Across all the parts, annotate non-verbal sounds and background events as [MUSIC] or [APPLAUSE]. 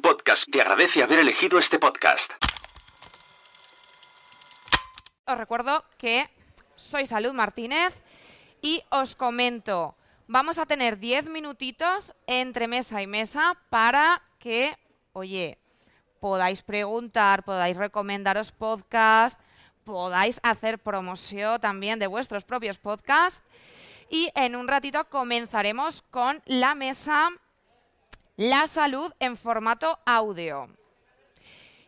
Podcast te agradece haber elegido este podcast. Os recuerdo que soy Salud Martínez y os comento, vamos a tener 10 minutitos entre mesa y mesa para que, oye, podáis preguntar, podáis recomendaros podcast, podáis hacer promoción también de vuestros propios podcasts. Y en un ratito comenzaremos con la mesa La salud en formato audio.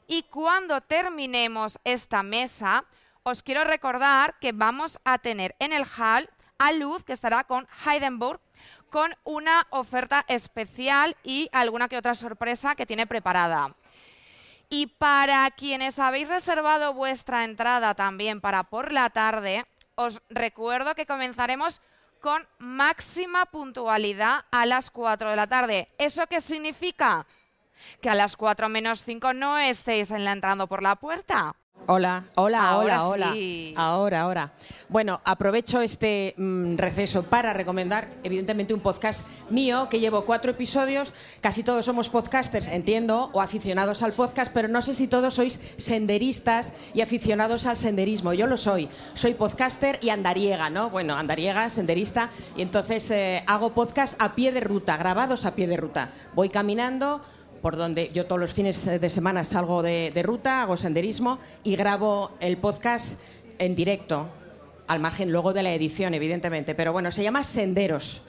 Y cuando terminemos esta mesa, os quiero recordar que vamos a tener en el hall a Luz, que estará con Heidenburg, con una oferta especial y alguna que otra sorpresa que tiene preparada. Y para quienes habéis reservado vuestra entrada también para por la tarde, os recuerdo que comenzaremos con máxima puntualidad a las 4 de la tarde. ¿Eso qué significa? Que a las 4 menos 5 no estéis entrando por la puerta. Hola, hola, Ahora hola, hola. Ahora, ahora. Bueno, aprovecho este mm, receso para recomendar, evidentemente, un podcast mío que llevo cuatro episodios. Casi todos somos podcasters, entiendo, o aficionados al podcast, pero no sé si todos sois senderistas y aficionados al senderismo. Yo lo soy. Soy podcaster y andariega, ¿no? Bueno, andariega, senderista. Y entonces eh, hago podcast a pie de ruta, grabados a pie de ruta. Voy caminando por donde yo todos los fines de semana salgo de, ruta, hago senderismo y grabo el podcast en directo, al margen luego de la edición, evidentemente. Pero bueno, se llama Senderos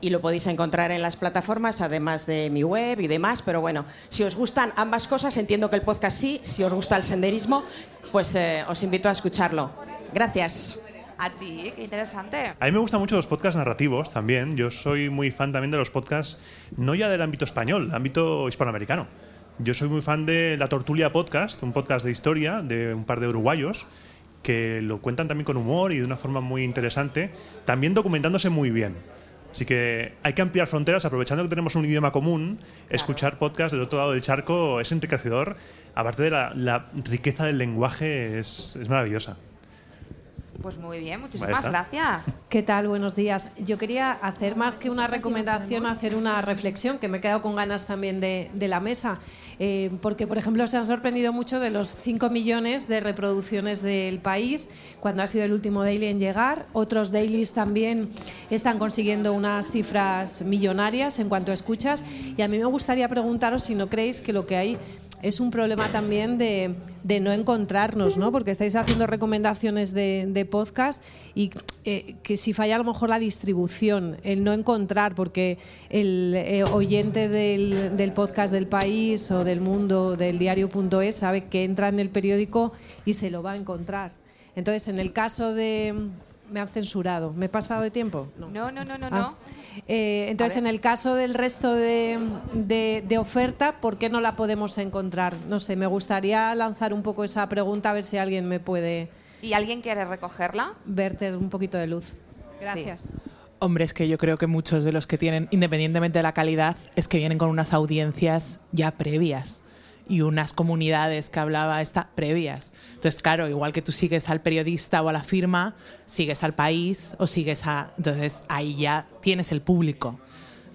y lo podéis encontrar en las plataformas, además de mi web y demás. Pero bueno, si os gustan ambas cosas, entiendo que el podcast sí. Si os gusta el senderismo, pues eh, os invito a escucharlo. Gracias. A ti, qué interesante. A mí me gustan mucho los podcasts narrativos también. Yo soy muy fan también de los podcasts, no ya del ámbito español, ámbito hispanoamericano. Yo soy muy fan de La Tortulia Podcast, un podcast de historia de un par de uruguayos que lo cuentan también con humor y de una forma muy interesante, también documentándose muy bien. Así que hay que ampliar fronteras, aprovechando que tenemos un idioma común, escuchar podcasts del otro lado del charco es enriquecedor. Aparte de la, la riqueza del lenguaje, es, es maravillosa. Pues muy bien, muchísimas gracias. ¿Qué tal? Buenos días. Yo quería hacer más que una recomendación, hacer una reflexión, que me he quedado con ganas también de, de la mesa, Eh, porque, por ejemplo, se han sorprendido mucho de los 5 millones de reproducciones del país, cuando ha sido el último daily en llegar. Otros dailies también están consiguiendo unas cifras millonarias en cuanto a escuchas. Y a mí me gustaría preguntaros si no creéis que lo que hay es un problema también de, de no encontrarnos, ¿no? Porque estáis haciendo recomendaciones de, de podcast y eh, que si falla a lo mejor la distribución, el no encontrar, porque el eh, oyente del, del podcast del país o del mundo, del diario.es, sabe que entra en el periódico y se lo va a encontrar. Entonces, en el caso de... Me han censurado. ¿Me he pasado de tiempo? No, no, no, no, Ah. no. Eh, entonces, en el caso del resto de, de- de oferta, ¿por qué no la podemos encontrar? No sé, me gustaría lanzar un poco esa pregunta a ver si alguien me puede ¿Y alguien quiere recogerla? verter un poquito de luz. Gracias. Hombre, es que yo creo que muchos de los que tienen, independientemente de la calidad, es que vienen con unas audiencias ya previas y unas comunidades que hablaba esta previas. Entonces, claro, igual que tú sigues al periodista o a la firma, sigues al país o sigues a... Entonces, ahí ya tienes el público.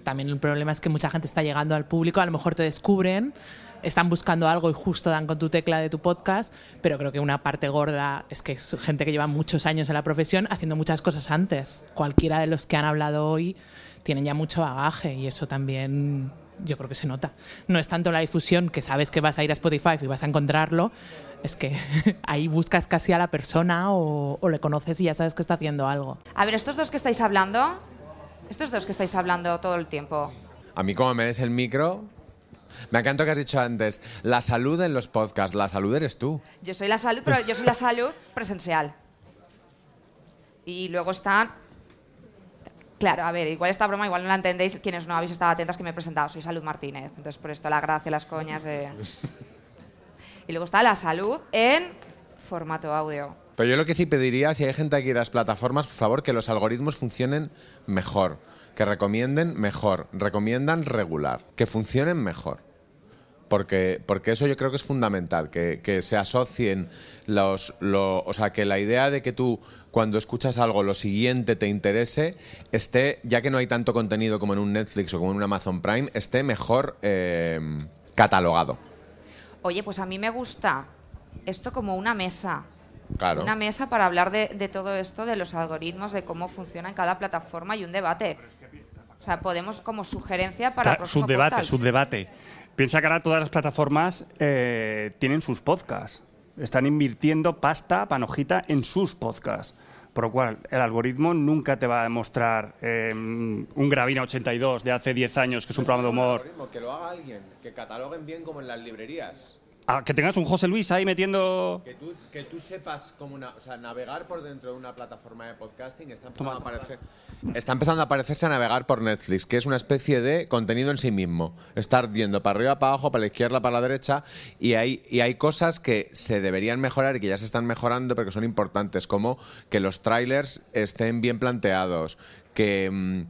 También el problema es que mucha gente está llegando al público, a lo mejor te descubren, están buscando algo y justo dan con tu tecla de tu podcast, pero creo que una parte gorda es que es gente que lleva muchos años en la profesión haciendo muchas cosas antes. Cualquiera de los que han hablado hoy tienen ya mucho bagaje y eso también yo creo que se nota. No es tanto la difusión, que sabes que vas a ir a Spotify y vas a encontrarlo, es que [LAUGHS] ahí buscas casi a la persona o, o le conoces y ya sabes que está haciendo algo. A ver, estos dos que estáis hablando, estos dos que estáis hablando todo el tiempo, A mí como me des el micro... Me encanta que has dicho antes, la salud en los podcasts, la salud eres tú. yo soy la salud, pero yo soy la salud presencial. Y luego están... Claro, a ver, igual esta broma igual no la entendéis quienes no habéis estado atentas que me he presentado. Soy Salud Martínez. Entonces, por esto la gracia, las coñas de... [LAUGHS] Y luego está la salud en formato audio. Pero yo lo que sí pediría, si hay gente aquí en las plataformas, por favor, que los algoritmos funcionen mejor, que recomienden mejor, recomiendan regular, que funcionen mejor. Porque, porque eso yo creo que es fundamental, que, que se asocien los, lo- O sea, que la idea de que tú, cuando escuchas algo, lo siguiente te interese, esté, ya que no hay tanto contenido como en un Netflix o como en un Amazon Prime, esté mejor eh, catalogado. Oye, pues a mí me gusta esto como una mesa. Claro. Una mesa para hablar de, de todo esto, de los algoritmos, de cómo funciona en cada plataforma y un debate. O sea, podemos como sugerencia para el próximo subdebate, podcast. subdebate. Piensa que ahora todas las plataformas eh, tienen sus podcasts. Están invirtiendo pasta, panojita, en sus podcasts. Por lo cual, el algoritmo nunca te va a mostrar eh, un Gravina 82 de hace 10 años, que es un programa de humor. Que lo haga alguien, que cataloguen bien como en las librerías. Ah, que tengas un José Luis ahí metiendo... Que tú, que tú sepas cómo o sea, navegar por dentro de una plataforma de podcasting está empezando, a aparecer, está empezando a parecerse a navegar por Netflix, que es una especie de contenido en sí mismo. Estar yendo para arriba, para abajo, para la izquierda, para la derecha, y hay, y hay cosas que se deberían mejorar y que ya se están mejorando, pero que son importantes, como que los trailers estén bien planteados, que, mm,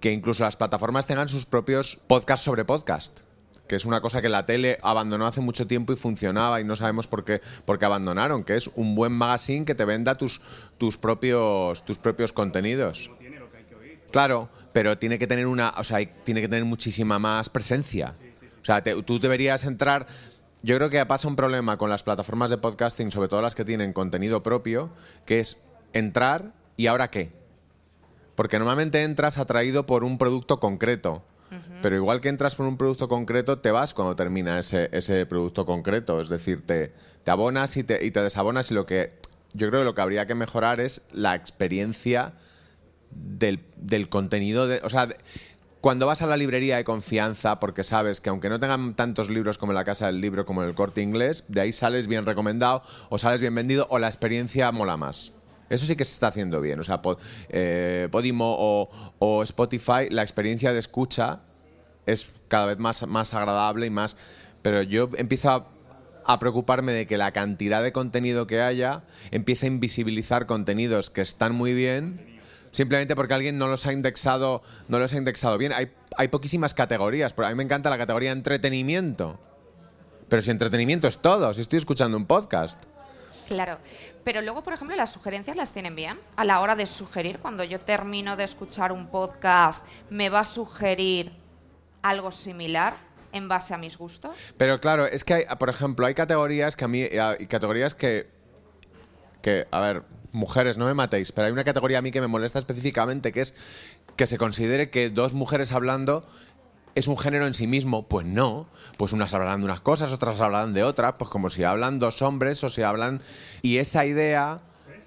que incluso las plataformas tengan sus propios podcasts sobre podcast que es una cosa que la tele abandonó hace mucho tiempo y funcionaba y no sabemos por qué, por qué abandonaron, que es un buen magazine que te venda tus, tus, propios, tus propios contenidos. Claro, pero tiene que tener una, o sea, tiene que tener muchísima más presencia. O sea, te- tú deberías entrar. Yo creo que pasa un problema con las plataformas de podcasting, sobre todo las que tienen contenido propio, que es entrar y ahora qué. Porque normalmente entras atraído por un producto concreto. Pero igual que entras por un producto concreto, te vas cuando termina ese, ese producto concreto. Es decir, te, te abonas y te, y te desabonas y lo que yo creo que lo que habría que mejorar es la experiencia del, del contenido. De, o sea, cuando vas a la librería de confianza, porque sabes que aunque no tengan tantos libros como en la Casa del Libro, como en el Corte Inglés, de ahí sales bien recomendado, o sales bien vendido, o la experiencia mola más. Eso sí que se está haciendo bien. O sea, eh, Podimo o, Spotify, la experiencia de escucha es cada vez más, más agradable y más... Pero yo empiezo a, a preocuparme de que la cantidad de contenido que haya empiece a invisibilizar contenidos que están muy bien simplemente porque alguien no los ha indexado, no los ha indexado bien. Hay, hay poquísimas categorías, pero a mí me encanta la categoría entretenimiento. Pero si entretenimiento es todo, si estoy escuchando un podcast. Claro. Pero luego, por ejemplo, las sugerencias las tienen bien. A la hora de sugerir, cuando yo termino de escuchar un podcast, ¿me va a sugerir algo similar en base a mis gustos? Pero claro, es que hay, por ejemplo, hay categorías que a mí, hay categorías que, que, a ver, mujeres, no me matéis, pero hay una categoría a mí que me molesta específicamente, que es que se considere que dos mujeres hablando es un género en sí mismo. Pues no, pues unas hablarán de unas cosas, otras hablarán de otras, pues como si hablan dos hombres o si hablan... Y esa idea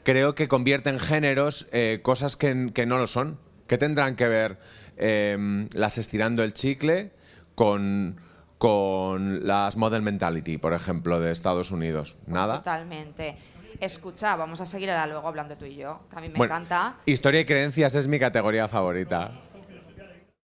creo que convierte en géneros eh, cosas que, que no lo son. ¿Qué tendrán que ver eh, las estirando el chicle con, con las Model Mentality, por ejemplo, de Estados Unidos? Nada. Totalmente. Escucha, vamos a seguir ahora luego hablando tú y yo, que a mí me Bueno, encanta. Historia y creencias es mi categoría favorita.